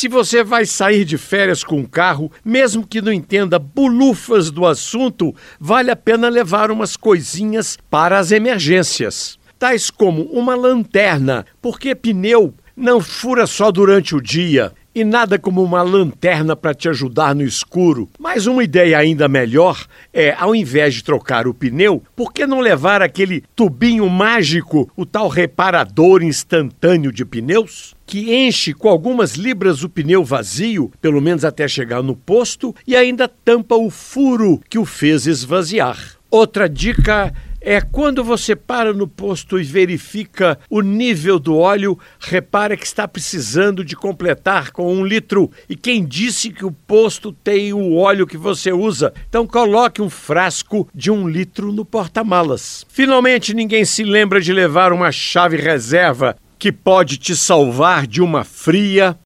Se você vai sair de férias com um carro, mesmo que não entenda bulufas do assunto, vale a pena levar umas coisinhas para as emergências. Tais como uma lanterna, porque pneu não fura só durante o dia e nada como uma lanterna para te ajudar no escuro. Mas uma ideia ainda melhor é, ao invés de trocar o pneu, por que não levar aquele tubinho mágico, o tal reparador instantâneo de pneus? Que enche com algumas libras o pneu vazio, pelo menos até chegar no posto, e ainda tampa o furo que o fez esvaziar. Outra dica é quando você para no posto e verifica o nível do óleo, repara que está precisando de completar com um litro. E quem disse que o posto tem o óleo que você usa? Então coloque um frasco de um litro no porta-malas. Finalmente, ninguém se lembra de levar uma chave reserva que pode te salvar de uma fria